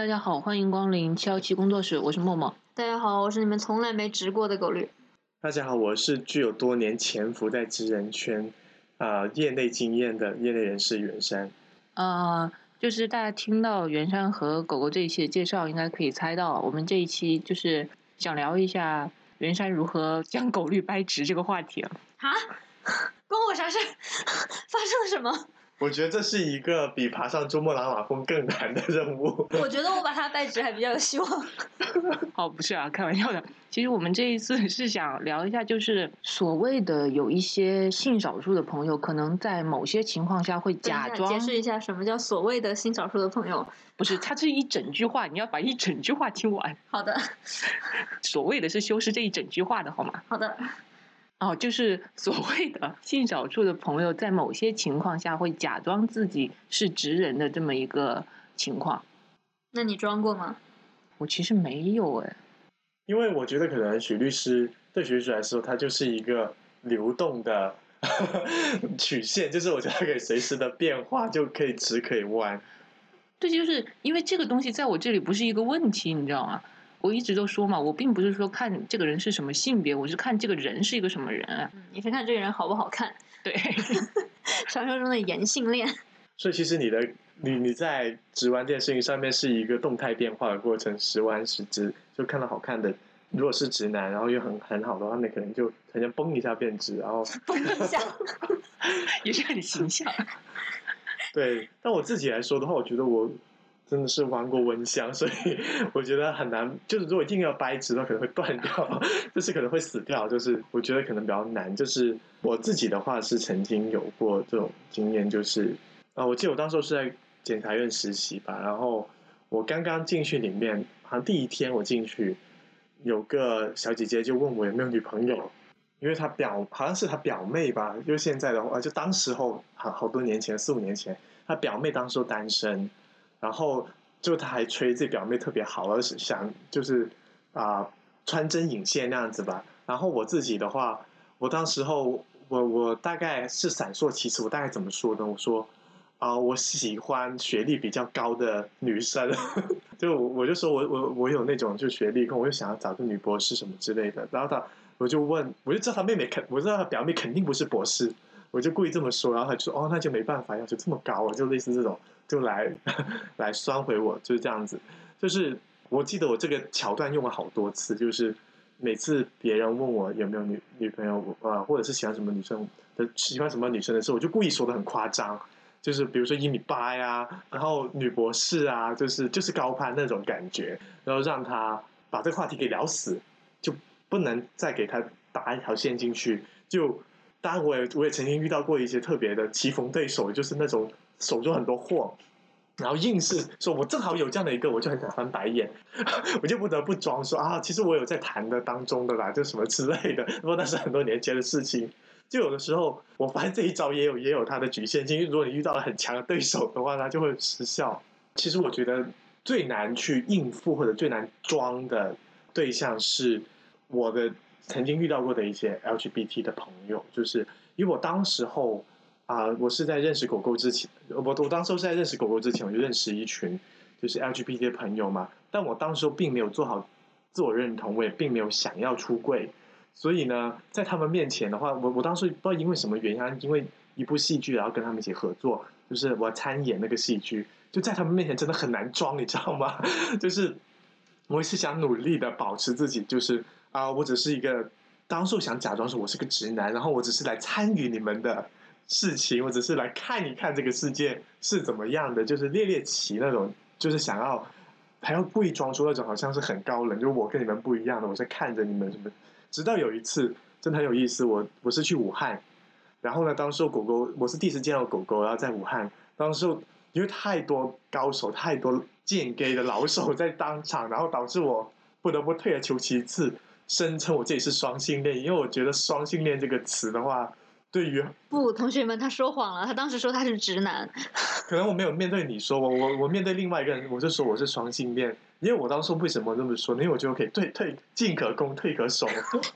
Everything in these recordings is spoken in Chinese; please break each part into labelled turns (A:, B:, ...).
A: 大家好，欢迎光临七幺七工作室，我是默默。
B: 大家好，我是你们从来没直过的狗绿。
C: 大家好，我是具有多年潜伏在职人圈啊、业内经验的业内人士袁山。
A: 呃，就是大家听到袁山和狗狗这一期的介绍，应该可以猜到，我们这一期就是想聊一下袁山如何将狗绿掰直这个话题了。
B: 啊？关我啥事？发生了什么？
C: 我觉得这是一个比爬上珠穆朗玛峰更难的任务。
B: 我觉得我把它掰直还比较有希望。
A: 哦，不是啊，开玩笑的。其实我们这一次是想聊一下，就是所谓的有一些性少数的朋友，可能在某些情况下会假装
B: 解释一下什么叫所谓的性少数的朋友。
A: 不是，它是一整句话，你要把一整句话听完。
B: 好的，
A: 所谓的是修饰这一整句话的好吗？
B: 好的。
A: 哦，就是所谓的性少数的朋友，在某些情况下会假装自己是直人的这么一个情况。
B: 那你装过吗？
A: 我其实没有哎，
C: 因为我觉得可能许律师对许律师来说，他就是一个流动的 曲线，就是我觉得它可以随时的变化，就可以直可以弯。
A: 对，就是因为这个东西在我这里不是一个问题，你知道吗？我一直都说嘛，我并不是说看这个人是什么性别，我是看这个人是一个什么人啊。
B: 嗯，你是看这个人好不好看？
A: 对，
B: 传说中的颜性恋。
C: 所以其实你的你你在直弯这件事情上面是一个动态变化的过程，时弯时直，就看到好看的。如果是直男，然后又很很好的话，那可能就好像嘣一下变直，然后
B: 嘣一下。
A: 也是很形象。
C: 对。但我自己来说的话，我觉得我真的是玩过蚊香，所以我觉得很难。就是如果一定要掰直的，可能会断掉，就是可能会死掉。就是我觉得可能比较难。就是我自己的话是曾经有过这种经验，就是啊，我记得我当时候是在检察院实习吧，然后我刚刚进去里面，好像第一天我进去，有个小姐姐就问我有没有女朋友。因为她表好像是她表妹吧，就是现在的话，就当时候好好多年前，四五年前，她表妹当时候单身，然后就他还吹自己表妹特别好，而是想就是啊、穿针引线那样子吧。然后我自己的话，我当时候我我大概是闪烁其词，我大概怎么说呢？我说啊、我喜欢学历比较高的女生，就我我就说我我我有那种就学历，我就想要找个女博士什么之类的。然后他我就问，我就知道他妹妹肯，我知道他表妹肯定不是博士，我就故意这么说，然后他就说哦，那就没办法，要求这么高，就类似这种，就来 来酸回我，就是这样子。就是我记得我这个桥段用了好多次，就是每次别人问我有没有女女朋友，呃，或者是喜欢什么女生的喜欢什么女生的时候，我就故意说的很夸张。就是比如说一米八呀，然后女博士啊，就是就是高攀那种感觉，然后让他把这个话题给聊死，就不能再给他打一条线进去。就当然我也我也曾经遇到过一些特别的棋逢对手，就是那种手中很多货，然后硬是说我正好有这样的一个，我就很想翻白眼，我就不得不装说啊，其实我有在谈的当中的啦，就什么之类的。不过那是很多年前的事情。就有的时候，我发现这一招也有也有它的局限性。因为如果你遇到了很强的对手的话，它就会失效。其实我觉得最难去应付或者最难装的对象是我的曾经遇到过的一些 LGBT 的朋友，就是因为我当时候啊、我是在认识狗狗之前，我我当时候是在认识狗狗之前，我就认识一群就是 LGBT 的朋友嘛，但我当时候并没有做好自我认同，我也并没有想要出柜。所以呢，在他们面前的话，我我当时不知道因为什么原因，因为一部戏剧，然后跟他们一起合作，就是我参演那个戏剧，就在他们面前真的很难装，你知道吗？就是我也是想努力的保持自己，就是啊、我只是一个当时候想假装说我是个直男，然后我只是来参与你们的事情，我只是来看一看这个世界是怎么样的，就是猎猎奇那种，就是想要还要故意装出那种好像是很高冷，就我跟你们不一样的，我在看着你们什么。直到有一次真的很有意思，我我是去武汉，然后呢，当时候狗狗我是第一次见到狗狗，然后在武汉，当时候因为太多高手、太多剑 gay 的老手在当场，然后导致我不得不退而求其次，声称我自己是双性恋，因为我觉得双性恋这个词的话，对于
B: 不，同学们，他说谎了。他当时说他是直男。
C: 可能我没有面对你说我我我面对另外一个人，我就说我是双性恋，因为我当时为什么这么说呢？因为我觉得我可以退退进可攻退可守，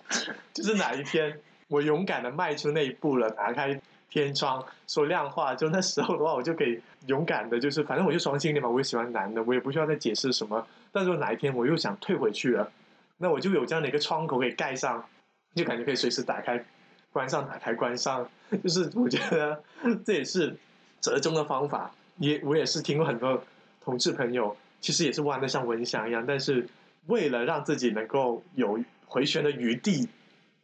C: 就是哪一天我勇敢的迈出那一步了，打开天窗说亮话，就那时候的话，我就可以勇敢的，就是反正我就双性恋嘛，我也喜欢男的，我也不需要再解释什么。但是哪一天我又想退回去了，那我就有这样的一个窗口可以盖上，就感觉可以随时打开、关上、打开、关上，就是我觉得这也是折中的方法。也我也是听过很多同志朋友，其实也是弯的像蚊香一样，但是为了让自己能够有回旋的余地，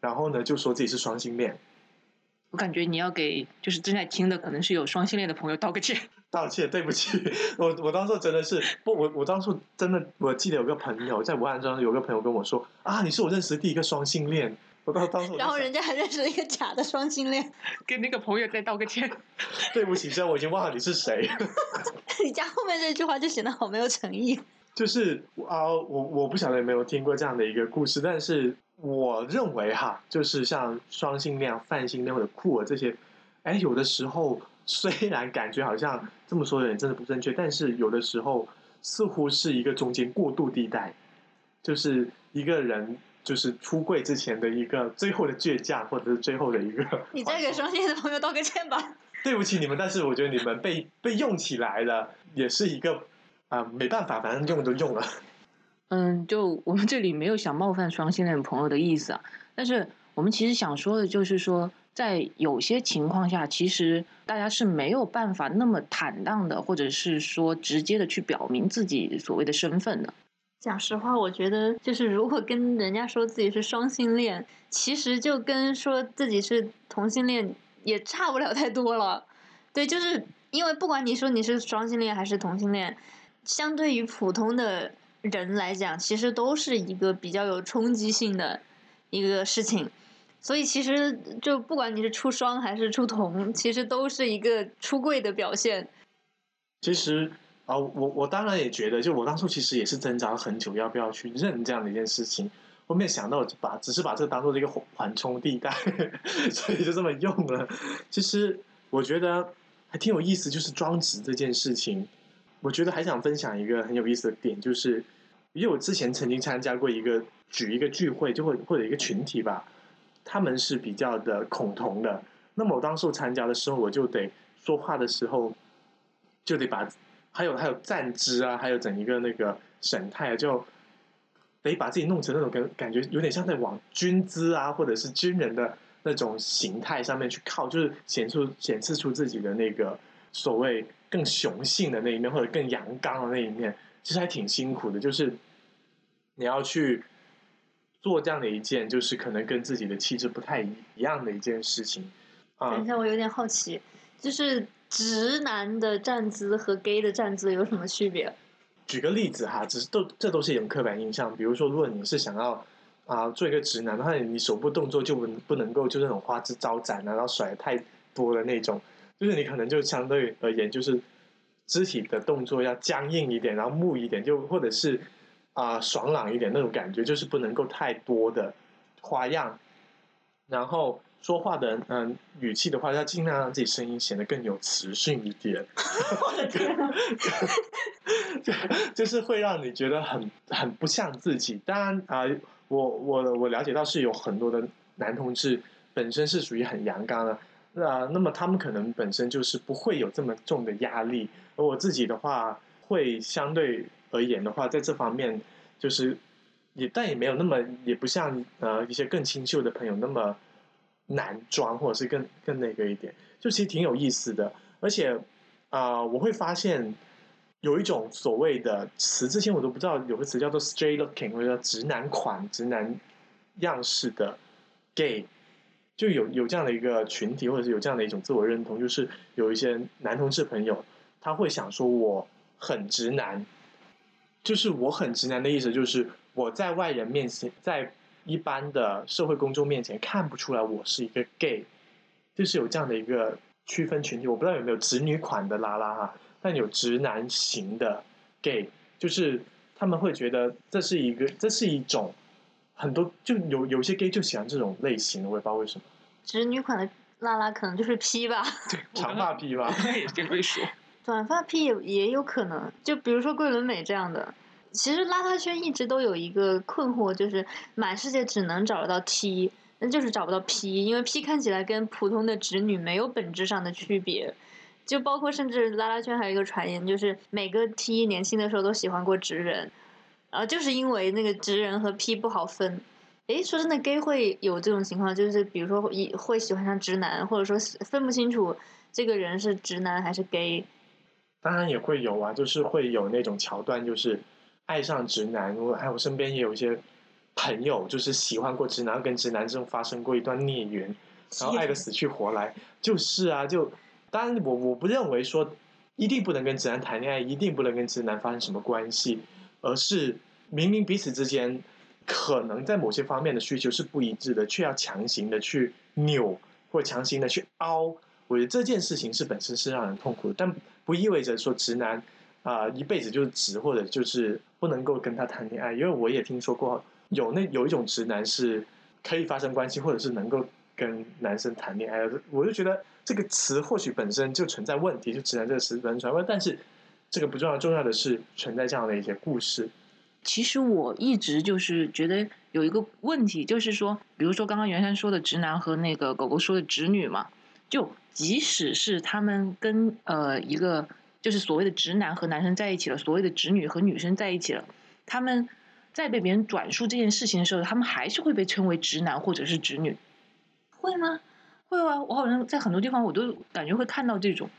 C: 然后呢就说自己是双性恋。
A: 我感觉你要给就是正在听的可能是有双性恋的朋友道个歉。
C: 道歉，对不起，我我当时真的是不，我我当时真的我记得有个朋友在武汉中有个朋友跟我说啊，你是我认识的第一个双性恋。我当当时
B: 然后人家还认识了一个假的双性恋，
A: 跟那个朋友再道个歉。
C: 对不起，虽然我已经忘了你是谁。
B: 你加后面这句话就显得好没有诚意。
C: 就是啊、我我不晓得有没有听过这样的一个故事，但是我认为哈，就是像双性恋、泛性恋或者酷儿这些，哎，有的时候虽然感觉好像这么说有点真的不正确，但是有的时候似乎是一个中间过渡地带，就是一个人就是出柜之前的一个最后的倔强，或者是最后的一个。
B: 你再给双性恋的朋友道个歉吧。
C: 对不起你们，但是我觉得你们被被用起来了，也是一个啊、没办法，反正用都用了。
A: 嗯，就我们这里没有想冒犯双性恋朋友的意思啊，但是我们其实想说的就是说，在有些情况下，其实大家是没有办法那么坦荡的，或者是说直接的去表明自己所谓的身份的。
B: 讲实话，我觉得就是如果跟人家说自己是双性恋，其实就跟说自己是同性恋也差不了太多了。对，就是因为不管你说你是双性恋还是同性恋，相对于普通的人来讲，其实都是一个比较有冲击性的一个事情。所以其实就不管你是出双还是出同，其实都是一个出柜的表现。
C: 其实啊、我我当然也觉得，就我当初其实也是挣扎了很久，要不要去认这样的一件事情。后面想到把只是把这个当做一个缓缓冲地带，所以就这么用了。其实我觉得还挺有意思，就是装直这件事情，我觉得还想分享一个很有意思的点，就是因为我之前曾经参加过一个举一个聚会，就会或者一个群体吧，他们是比较的恐同的。那么我当时参加的时候，我就得说话的时候，就得把还有还有站姿啊，还有整一个那个神态，就得把自己弄成那种感感觉有点像在往军姿啊，或者是军人的那种形态上面去靠，就是显出显示出自己的那个所谓更雄性的那一面，或者更阳刚的那一面，其实还挺辛苦的。就是你要去做这样的一件，就是可能跟自己的气质不太一样的一件事情啊。
B: 等一下，我有点好奇，就是直男的站姿和 gay 的站姿有什么区别？
C: 举个例子哈，只是都这都是一种刻板印象。比如说，如果你是想要啊、做一个直男的话，你手部动作就不不能够就那种花枝招展啊，然后甩得太多的那种，就是你可能就相对而言就是肢体的动作要僵硬一点，然后木一点，就或者是啊、爽朗一点那种感觉，就是不能够太多的花样。然后说话的嗯、语气的话，要尽量让自己声音显得更有磁性一点。
B: 我的天呐！
C: 就就是会让你觉得很很不像自己。当然啊、我我我了解到是有很多的男同志本身是属于很阳刚的，那、那么他们可能本身就是不会有这么重的压力。而我自己的话，会相对而言的话，在这方面就是也但也没有那么也不像呃一些更清秀的朋友那么难装，或者是更更那个一点，就其实挺有意思的。而且啊、我会发现有一种所谓的词，之前我都不知道有个词叫做 straight looking，或者叫直男款、直男样式的 gay，就有有这样的一个群体，或者是有这样的一种自我认同，就是有一些男同志朋友，他会想说我很直男，就是我很直男的意思，就是我在外人面前，在一般的社会公众面前看不出来我是一个 gay，就是有这样的一个区分群体。我不知道有没有直女款的拉拉哈，但有直男型的 gay，就是他们会觉得这是一个，这是一种很多就有有些 gay 就喜欢这种类型的，我也不知道为什么，
B: 直女款的拉拉可能就是 P 吧，对
C: 长发披吗？
A: 我也这么说。
B: 短发 P 也也有可能。就比如说桂纶镁这样的，其实邋遢圈一直都有一个困惑，就是满世界只能找得到 T，那就是找不到 P，因为 P 看起来跟普通的直女没有本质上的区别。就包括甚至拉拉圈还有一个传言，就是每个 T 年轻的时候都喜欢过直人，啊就是因为那个直人和 P 不好分。诶，说真的，gay 会有这种情况，就是比如说一会喜欢上直男，或者说分不清楚这个人是直男还是 gay。
C: 当然也会有啊，就是会有那种桥段，就是爱上直男。我哎，我身边也有一些朋友，就是喜欢过直男，跟直男这种发生过一段孽缘，然后爱的死去活来。就是啊，就。当然，我我不认为说一定不能跟直男谈恋爱，一定不能跟直男发生什么关系，而是明明彼此之间可能在某些方面的需求是不一致的，却要强行的去扭或强行的去凹。我觉得这件事情是本身是让人痛苦的，但不意味着说直男啊一辈子就是直，或者就是不能够跟他谈恋爱。因为我也听说过有那有一种直男是可以发生关系，或者是能够跟男生谈恋爱的，我就觉得。这个词或许本身就存在问题，就直男这个词本身存在问题，但是这个不重要，重要的是存在这样的一些故事。
A: 其实我一直就是觉得有一个问题，就是说，比如说刚刚袁山说的直男和那个狗狗说的直女嘛，就即使是他们跟呃一个就是所谓的直男和男生在一起了，所谓的直女和女生在一起了，他们在被别人转述这件事情的时候，他们还是会被称为直男或者是直女，
B: 会吗？
A: 会啊，我好像在很多地方我都感觉会看到这种。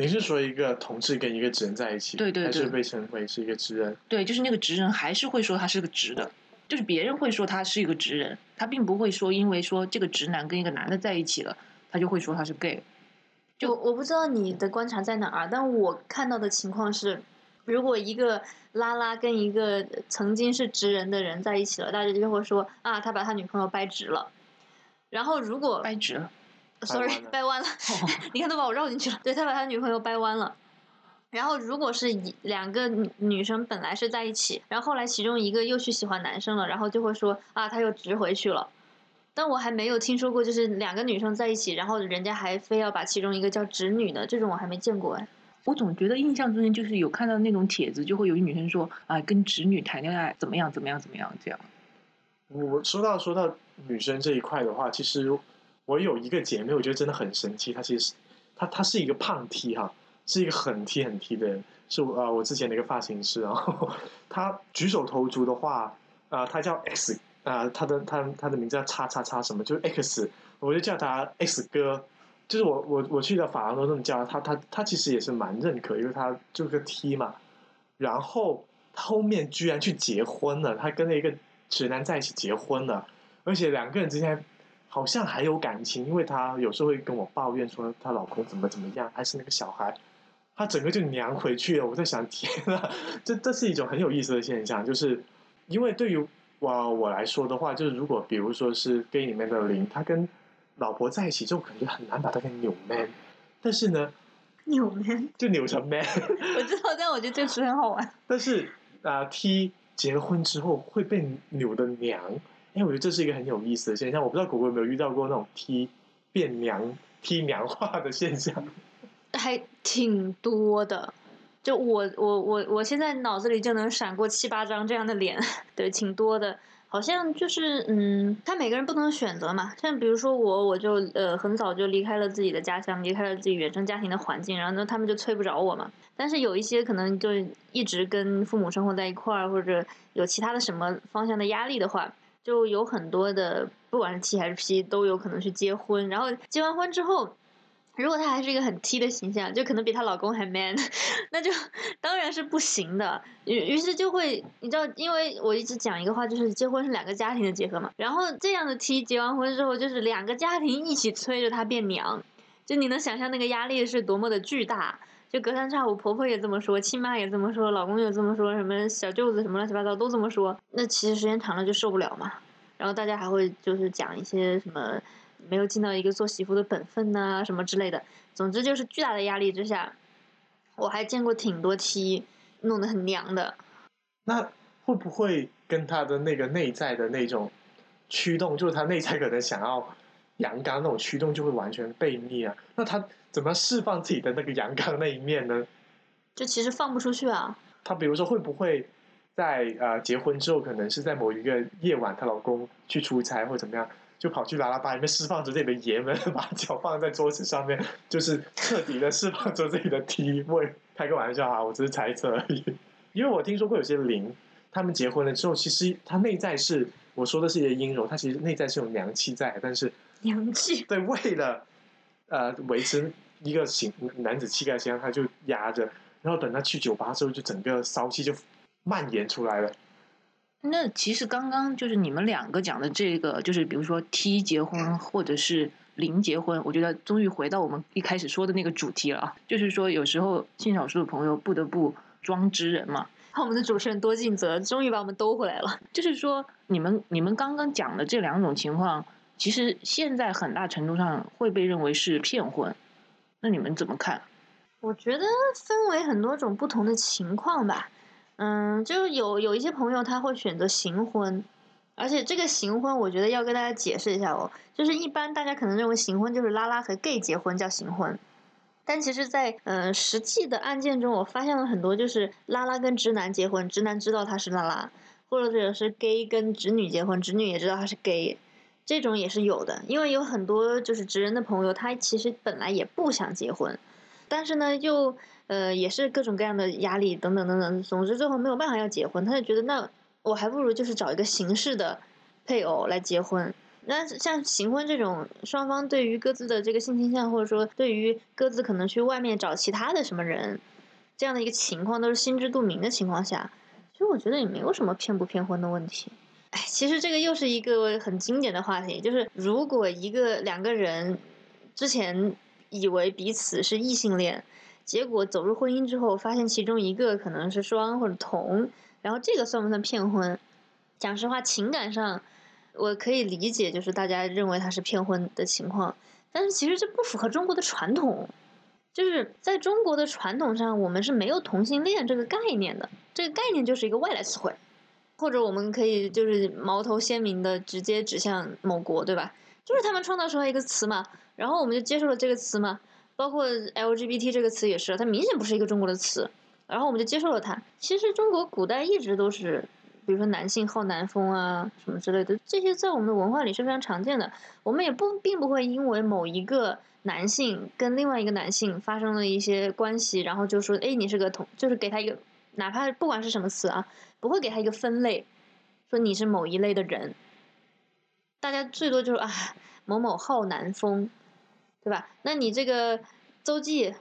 C: 你是说一个同志跟一个直人在一起，
A: 对对对，
C: 还是被称为是一个直人？
A: 对，就是那个直人还是会说他是个直的，就是别人会说他是一个直人，他并不会说因为说这个直男跟一个男的在一起了，他就会说他是 gay。
B: 就我不知道你的观察在哪儿，但我看到的情况是，如果一个拉拉跟一个曾经是直人的人在一起了，大家就会说啊，他把他女朋友掰直了。然后如果
A: 掰直了
B: ，sorry，掰弯了，你看都把我绕进去了。对他把他女朋友掰弯了。然后如果是一两个女生本来是在一起，然后后来其中一个又去喜欢男生了，然后就会说啊，他又直回去了。但我还没有听说过，就是两个女生在一起，然后人家还非要把其中一个叫直女的，这种我还没见过哎。
A: 我总觉得印象中间就是有看到那种帖子，就会有女生说啊，跟直女谈恋爱怎么样怎么样怎么样这样。
C: 我说到说到女生这一块的话，其实我有一个姐妹，我觉得真的很神奇。她其实她她是一个胖 T 哈，是一个很 T 很 T 的人，是啊我之前的一个发型师。然后她举手投足的话啊，她叫 X 啊，她的她她的名字叫叉叉叉什么，就是 X，我就叫她 X 哥。就是我我我去的法郎都这么叫她，她她其实也是蛮认可，因为她就是个 T 嘛。然后后面居然去结婚了，她跟了一个。直男在一起结婚了，而且两个人之间好像还有感情，因为她有时候会跟我抱怨说她老公怎么怎么样，还是那个小孩，她整个就娘回去了。我在想，天呐，这这是一种很有意思的现象，就是因为对于我我来说的话，就是如果比如说是 gay 里面的零，他跟老婆在一起，就感觉很难把他给扭 man，但是呢，
B: 扭 man
C: 就扭成 man，
B: 我知道，但我觉得这个词很好玩。
C: 但是啊，T。结了婚之后会被扭的娘，哎，我觉得这是一个很有意思的现象。我不知道狗狗有没有遇到过那种踢变娘、踢娘化的现象，
B: 还挺多的。就我我我我现在脑子里就能闪过七八张这样的脸，对，挺多的。好像就是，嗯，他每个人不同的选择嘛。像比如说我，我就呃很早就离开了自己的家乡，离开了自己原生家庭的环境，然后呢，他们就催不着我嘛。但是有一些可能就一直跟父母生活在一块儿，或者有其他的什么方向的压力的话，就有很多的，不管是 T 还是 P，都有可能去结婚。然后结完婚之后。如果她还是一个很 T 的形象，就可能比她老公还 man，那就当然是不行的。于于是就会，你知道，因为我一直讲一个话，就是结婚是两个家庭的结合嘛。然后这样的 T 结完婚之后，就是两个家庭一起催着她变娘，就你能想象那个压力是多么的巨大。就隔三差五，婆婆也这么说，亲妈也这么说，老公也这么说，什么小舅子什么乱七八糟都这么说。那其实时间长了就受不了嘛。然后大家还会就是讲一些什么。没有尽到一个做媳妇的本分呐，什么之类的。总之就是巨大的压力之下，我还见过挺多 T 弄得很娘的。
C: 那会不会跟他的那个内在的那种驱动，就是他内在可能想要阳刚那种驱动，就会完全被灭啊？那他怎么释放自己的那个阳刚那一面呢？
B: 就其实放不出去啊。
C: 他比如说会不会在呃结婚之后，可能是在某一个夜晚，她老公去出差或怎么样？就跑去拉拉吧里面释放着自己的爷们，把脚放在桌子上面，就是彻底的释放着自己的 T 位。开个玩笑啊，我只是猜测而已。因为我听说过有些灵，他们结婚了之后，其实他内在是我说的是一些阴柔，他其实内在是有娘气在，但是
B: 娘气。
C: 对，为了呃维持一个形男子气概形象，他就压着，然后等他去酒吧之后，就整个骚气就蔓延出来了。
A: 那其实刚刚就是你们两个讲的这个，就是比如说 T 结婚或者是零结婚，我觉得终于回到我们一开始说的那个主题了啊，就是说有时候性少数的朋友不得不装知人嘛。
B: 看我们的主持人多尽责，终于把我们兜回来了。
A: 就是说，你们你们刚刚讲的这两种情况，其实现在很大程度上会被认为是骗婚，那你们怎么看？
B: 我觉得分为很多种不同的情况吧。嗯，就有有一些朋友他会选择行婚，而且这个行婚，我觉得要跟大家解释一下哦。就是一般大家可能认为行婚就是拉拉和 gay 结婚叫行婚，但其实，在嗯实际的案件中，我发现了很多就是拉拉跟直男结婚，直男知道他是拉拉，或者是 gay 跟直女结婚，直女也知道他是 gay，这种也是有的。因为有很多就是直人的朋友，他其实本来也不想结婚，但是呢又。呃，也是各种各样的压力等等等等，总之最后没有办法要结婚，他就觉得那我还不如就是找一个形式的配偶来结婚。那像行婚这种，双方对于各自的这个性倾向，或者说对于各自可能去外面找其他的什么人，这样的一个情况都是心知肚明的情况下，其实我觉得也没有什么骗不骗婚的问题。哎，其实这个又是一个很经典的话题，就是如果一个两个人之前以为彼此是异性恋。结果走入婚姻之后，发现其中一个可能是双或者同，然后这个算不算骗婚？讲实话，情感上我可以理解，就是大家认为他是骗婚的情况，但是其实这不符合中国的传统，就是在中国的传统上，我们是没有同性恋这个概念的，这个概念就是一个外来词汇，或者我们可以就是矛头鲜明的直接指向某国，对吧？就是他们创造出来一个词嘛，然后我们就接受了这个词嘛。包括 LGBT 这个词也是，它明显不是一个中国的词，然后我们就接受了它。其实中国古代一直都是，比如说男性好男风啊什么之类的，这些在我们的文化里是非常常见的。我们也不并不会因为某一个男性跟另外一个男性发生了一些关系，然后就说，哎，你是个同，就是给他一个，哪怕不管是什么词啊，不会给他一个分类，说你是某一类的人。大家最多就是啊，某某好男风。对吧？那你这个邹忌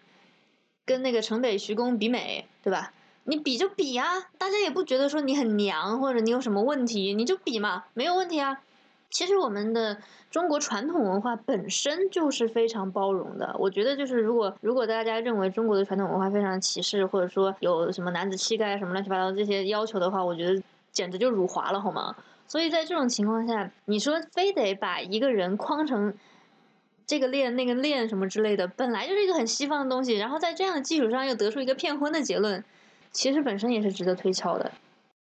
B: 跟那个城北徐公比美，对吧？你比就比啊，大家也不觉得说你很娘或者你有什么问题，你就比嘛，没有问题啊。其实我们的中国传统文化本身就是非常包容的。我觉得就是如果如果大家认为中国的传统文化非常歧视，或者说有什么男子气概什么乱七八糟这些要求的话，我觉得简直就辱华了，好吗？所以在这种情况下，你说非得把一个人框成。这个链那个链什么之类的，本来就是一个很西方的东西，然后在这样的基础上又得出一个骗婚的结论，其实本身也是值得推敲的。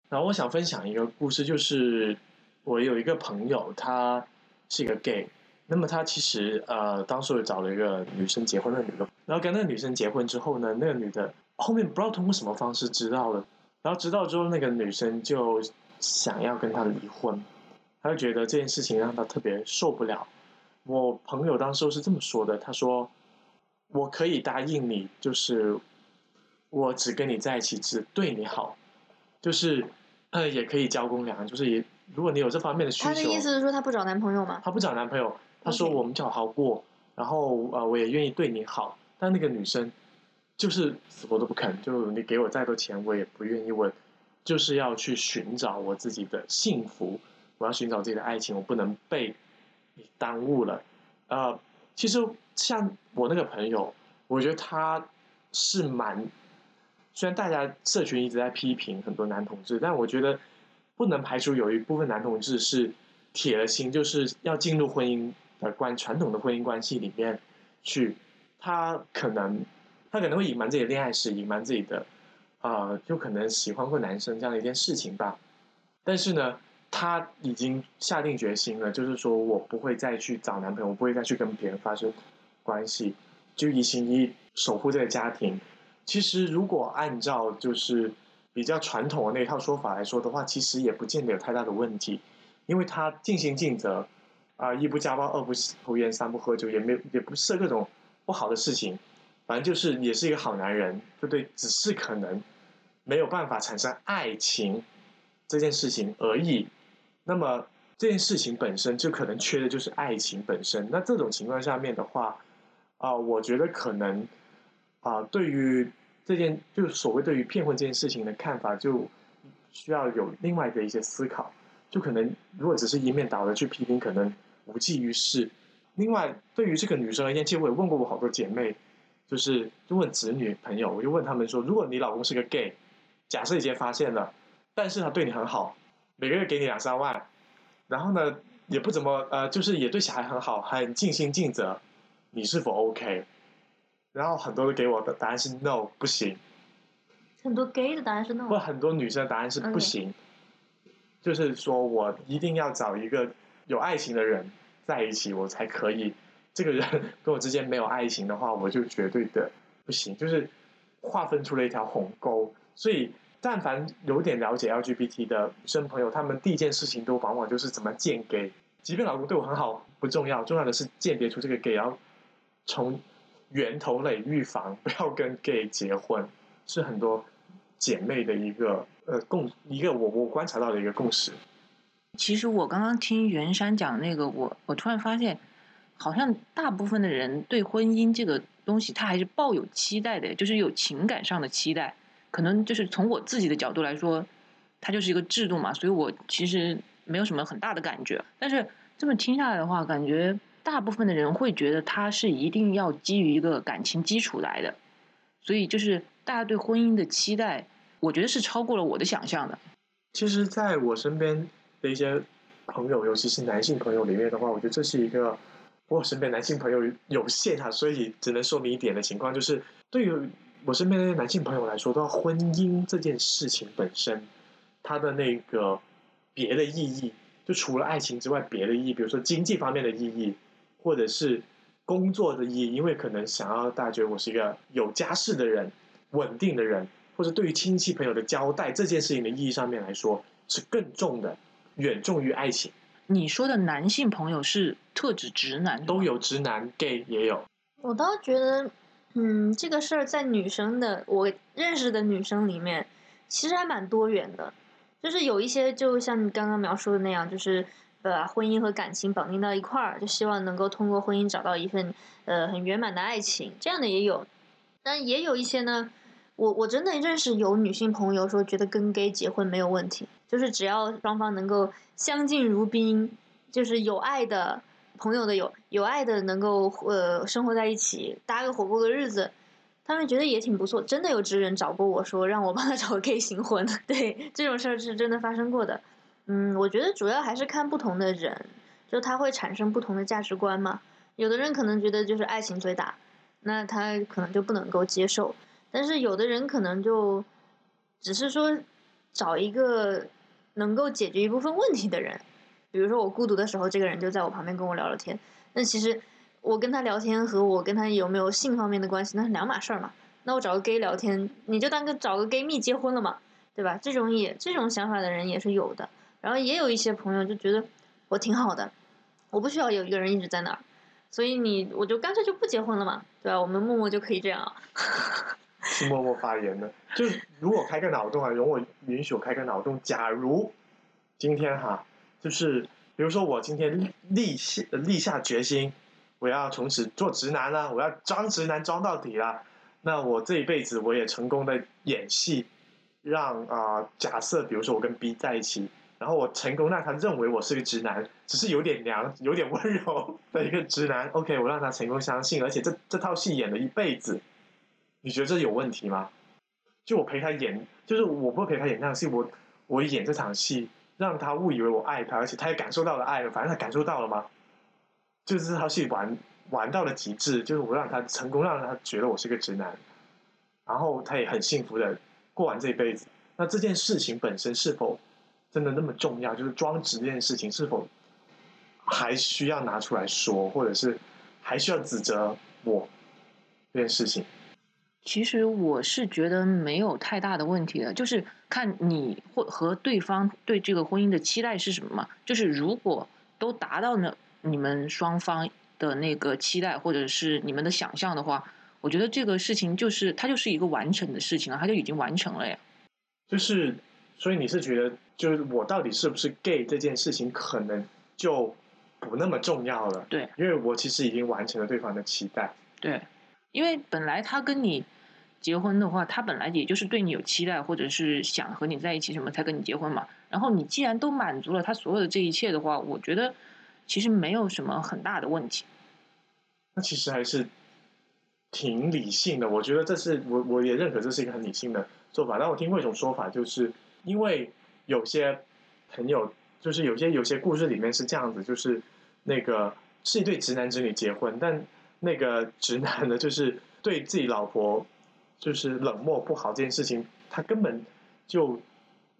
C: 然后我想分享一个故事，就是我有一个朋友，他是一个 gay，那么他其实呃当时找了一个女生结婚的女的，然后跟那个女生结婚之后呢，那个女的后面不知道通过什么方式知道了，然后知道之后那个女生就想要跟他离婚，他就觉得这件事情让他特别受不了。我朋友当时是这么说的，他说：“我可以答应你，就是我只跟你在一起，只对你好，就是呃，也可以交公粮，就是也如果你有这方面的需求。”他
B: 的意思是说他不找男朋友吗？
C: 他不找男朋友，他说我们就好好过，然后呃，我也愿意对你好。但那个女生就是死活都不肯，就你给我再多钱，我也不愿意。我就是要去寻找我自己的幸福，我要寻找自己的爱情，我不能被。你耽误了，呃，其实像我那个朋友，我觉得他是蛮，虽然大家社群一直在批评很多男同志，但我觉得不能排除有一部分男同志是铁了心，就是要进入婚姻的关传统的婚姻关系里面去，他可能他可能会隐瞒自己的恋爱史，隐瞒自己的，呃，就可能喜欢过男生这样的一件事情吧，但是呢。他已经下定决心了，就是说我不会再去找男朋友，我不会再去跟别人发生关系，就一心一意守护这个家庭。其实，如果按照就是比较传统的那套说法来说的话，其实也不见得有太大的问题，因为他尽心尽责，啊、一不家暴，二不抽烟，三不喝酒，也没也不是各种不好的事情，反正就是也是一个好男人，对不对？只是可能没有办法产生爱情这件事情而已。那么这件事情本身就可能缺的就是爱情本身。那这种情况下面的话，啊、我觉得可能啊、对于这件就是所谓对于骗婚这件事情的看法，就需要有另外的一些思考。就可能如果只是一面倒的去批评，可能无济于事。另外，对于这个女生而言，其实我也问过我好多姐妹，就是就问子女朋友，我就问他们说，如果你老公是个 gay，假设已经发现了，但是他对你很好，每个月给你两三万，然后呢也不怎么呃，就是也对小孩很好，很尽心尽责，你是否 OK？然后很多人给我的答案是 no，不行。
B: 很多 gay 的答案是那
C: 或
B: 种，
C: 很多女生的答案是不行就是说我一定要找一个有爱情的人在一起，我才可以。这个人跟我之间没有爱情的话，我就绝对的不行，就是划分出了一条鸿沟。所以，但凡有点了解 LGBT 的女生朋友，他们第一件事情都往往就是怎么鉴 gay。即便老公对我很好不重要，重要的是鉴别出这个 gay，然后从源头类预防，不要跟 gay 结婚，是很多姐妹的一个呃共一个我我观察到的一个共识。
A: 其实我刚刚听袁山讲那个，我我突然发现，好像大部分的人对婚姻这个东西，他还是抱有期待的，就是有情感上的期待。可能就是从我自己的角度来说，它就是一个制度嘛，所以我其实没有什么很大的感觉。但是这么听下来的话，感觉大部分的人会觉得它是一定要基于一个感情基础来的，所以就是大家对婚姻的期待，我觉得是超过了我的想象的。
C: 其实，在我身边的一些朋友，尤其是男性朋友里面的话，我觉得这是一个我身边男性朋友有限啊，所以只能说明一点的情况，就是对于我身边的男性朋友来说，的话，婚姻这件事情本身，它的那个别的意义，就除了爱情之外，别的意义，比如说经济方面的意义，或者是工作的意义，因为可能想要大家觉得我是一个有家室的人、稳定的人，或者对于亲戚朋友的交代这件事情的意义上面来说，是更重的，远重于爱情。
A: 你说的男性朋友是特指直男
C: 都有直男 gay 也有，
B: 我倒觉得，嗯，这个事儿在女生的我认识的女生里面，其实还蛮多元的。就是有一些就像你刚刚描述的那样，就是把婚姻和感情绑定到一块儿，就希望能够通过婚姻找到一份呃很圆满的爱情，这样的也有。但也有一些呢，我我真的认识有女性朋友说，觉得跟 gay 结婚没有问题，就是只要双方能够相敬如宾，就是有爱的朋友的有有爱的能够呃生活在一起，搭个伙过个日子，他们觉得也挺不错。真的有直人找过我说让我帮他找个 gay 行婚，对这种事儿是真的发生过的。嗯，我觉得主要还是看不同的人，就他会产生不同的价值观嘛。有的人可能觉得就是爱情最大，那他可能就不能够接受。但是有的人可能就只是说找一个能够解决一部分问题的人，比如说我孤独的时候，这个人就在我旁边跟我聊聊天。那其实我跟他聊天和我跟他有没有性方面的关系，那是两码事儿嘛。那我找个 gay 聊天，你就当个找个 gay 蜜结婚了嘛，对吧？这种也这种想法的人也是有的。然后也有一些朋友就觉得我挺好的，我不需要有一个人一直在那儿，所以你我就干脆就不结婚了嘛，对吧？我们默默就可以这样啊。
C: 是默默发言的。就是如果开个脑洞啊，容我允许我开个脑洞。假如今天哈，就是比如说我今天立下立下决心，我要从此做直男了，我要装直男装到底了。那我这一辈子我也成功的演戏，让啊、假设比如说我跟 B 在一起，然后我成功让他认为我是个直男，只是有点娘、有点温柔的一个直男。OK，我让他成功相信，而且这这套戏演了一辈子，你觉得这有问题吗？就我陪他演，就是我不陪他演那场戏，我我演这场戏，让他误以为我爱他，而且他也感受到了爱，反正他感受到了吗？就是这套戏玩玩到了极致，就是我让他成功让他觉得我是个直男，然后他也很幸福的过完这一辈子。那这件事情本身是否真的那么重要？就是装直这件事情是否还需要拿出来说，或者是还需要指责我这件事情？
A: 其实我是觉得没有太大的问题的，就是看你或和对方对这个婚姻的期待是什么嘛。就是如果都达到了你们双方的那个期待或者是你们的想象的话，我觉得这个事情就是它就是一个完成的事情了，它就已经完成了呀。
C: 就是，所以你是觉得，就是我到底是不是 gay 这件事情，可能就不那么重要了。
A: 对，
C: 因为我其实已经完成了对方的期待。
A: 对，因为本来他跟你结婚的话，他本来也就是对你有期待，或者是想和你在一起什么才跟你结婚嘛。然后你既然都满足了他所有的这一切的话，我觉得其实没有什么很大的问题。
C: 那其实还是挺理性的，我觉得这是我我也认可这是一个很理性的做法。但我听过一种说法，就是因为有些朋友，就是有些有些故事里面是这样子，就是那个是一对直男直女结婚，但那个直男呢，就是对自己老婆就是冷漠不好这件事情，他根本就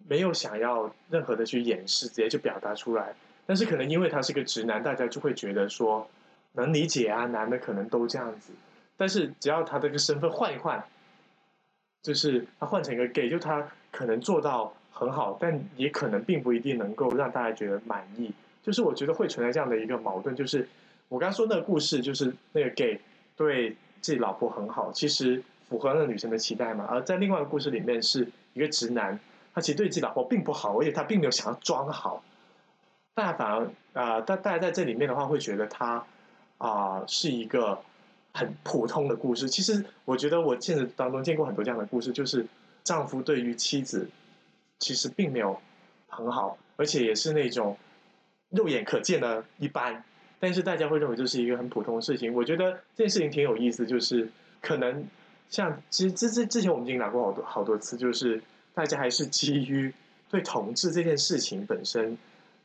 C: 没有想要任何的去掩饰，直接就表达出来。但是可能因为他是个直男，大家就会觉得说能理解啊，男的可能都这样子。但是只要他这个身份换一换，就是他换成一个 gay，就他可能做到很好，但也可能并不一定能够让大家觉得满意。就是我觉得会存在这样的一个矛盾，就是我刚刚说那个故事，就是那个 gay 对自己老婆很好，其实符合那个女生的期待嘛。而在另外一个故事里面，是一个直男，他其实对自己老婆并不好，而且他并没有想要装好。大家反而啊，大、大家在这里面的话，会觉得他啊、是一个很普通的故事。其实我觉得我现实当中见过很多这样的故事，就是丈夫对于妻子其实并没有很好，而且也是那种肉眼可见的一般，但是大家会认为这是一个很普通的事情。我觉得这件事情挺有意思，就是可能像其实之之之前我们已经聊过好多好多次，就是大家还是基于对同志这件事情本身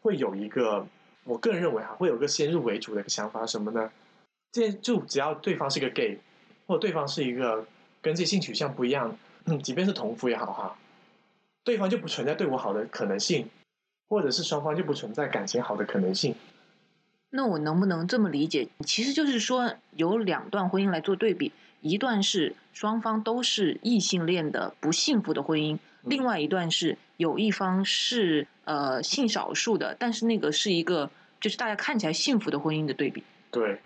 C: 会有一个，我个人认为哈，会有个先入为主的一个想法，什么呢？这就只要对方是个 gay，或者对方是一个跟自己性取向不一样，嗯，即便是同夫也好哈，对方就不存在对我好的可能性，或者是双方就不存在感情好的可能性。
A: 那我能不能这么理解？其实就是说，有两段婚姻来做对比，一段是双方都是异性恋的不幸福的婚姻，另外一段是有一方是呃性少数的，但是那个是一个就是大家看起来幸福的婚姻的对比。
C: 对，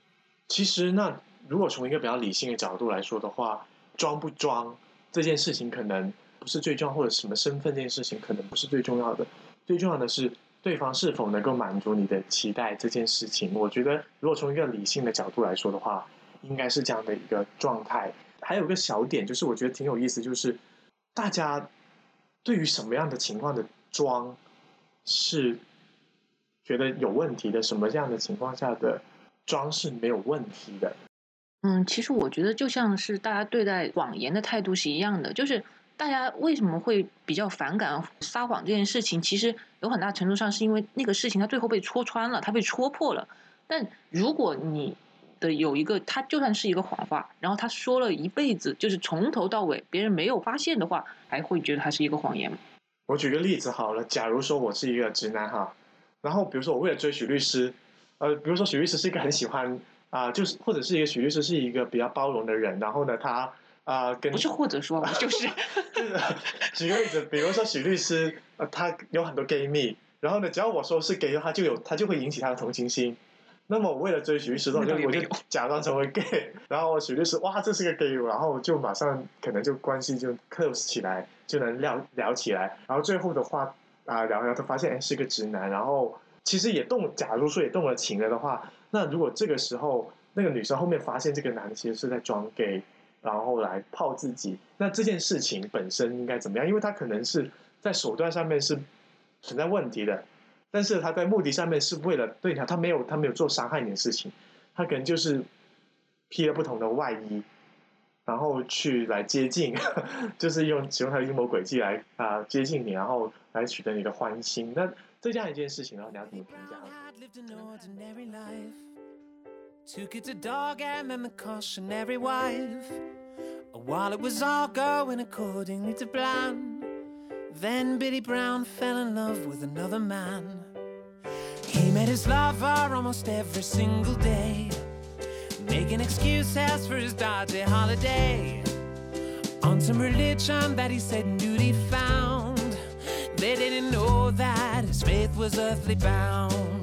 C: 其实那如果从一个比较理性的角度来说的话，装不装这件事情可能不是最重要，或者什么身份这件事情可能不是最重要的，最重要的是对方是否能够满足你的期待这件事情。我觉得，如果从一个理性的角度来说的话，应该是这样的一个状态。还有一个小点，就是我觉得挺有意思，就是大家对于什么样的情况的装是觉得有问题的，什么样的情况下的装是没有问题的。
A: 嗯，其实我觉得就像是大家对待谎言的态度是一样的，就是大家为什么会比较反感撒谎这件事情，其实有很大程度上是因为那个事情它最后被戳穿了，它被戳破了。但如果你的有一个，他就算是一个谎话，然后他说了一辈子，就是从头到尾别人没有发现的话，还会觉得他是一个谎言吗？
C: 我举个例子好了，假如说我是一个直男哈，然后比如说我为了追许律师，呃，比如说许律师是一个很喜欢啊、就是或者是一个许律师是一个比较包容的人，然后呢，他啊、跟
A: 不是或者说吧，就是
C: 就是举个例子，比如说许律师，呃，他有很多 gay 蜜，然后呢，只要我说是 gay，他就有他就会引起他的同情心。那么我为了追许律师，我就我就假装成为 gay，然后许律师哇，这是个 gay，然后就马上可能就关系就 close 起来，就能聊聊起来，然后最后的话啊、聊聊，他发现哎是个直男，然后其实也动，假如说也动了情了的话，那如果这个时候那个女生后面发现这个男的其实是在装 gay，然后来泡自己，那这件事情本身应该怎么样？因为他可能是在手段上面是存在问题的，但是他在目的上面是为了对他，他没有他没有做伤害你的事情，他可能就是披了不同的外衣，然后去来接近，就是用使用他的阴谋诡计来啊、接近你，然后来取得你的欢心。那这样一件事情，然后你要怎么评价？
D: Lived an ordinary life. Two kids, a dog, and the cautionary wife. While it was all going accordingly to plan, then Billy Brown fell in love with another man. He met his lover almost every single day, making excuses for his dodgy holiday. On some religion that he said duty found. They didn't know that his faith was earthly bound.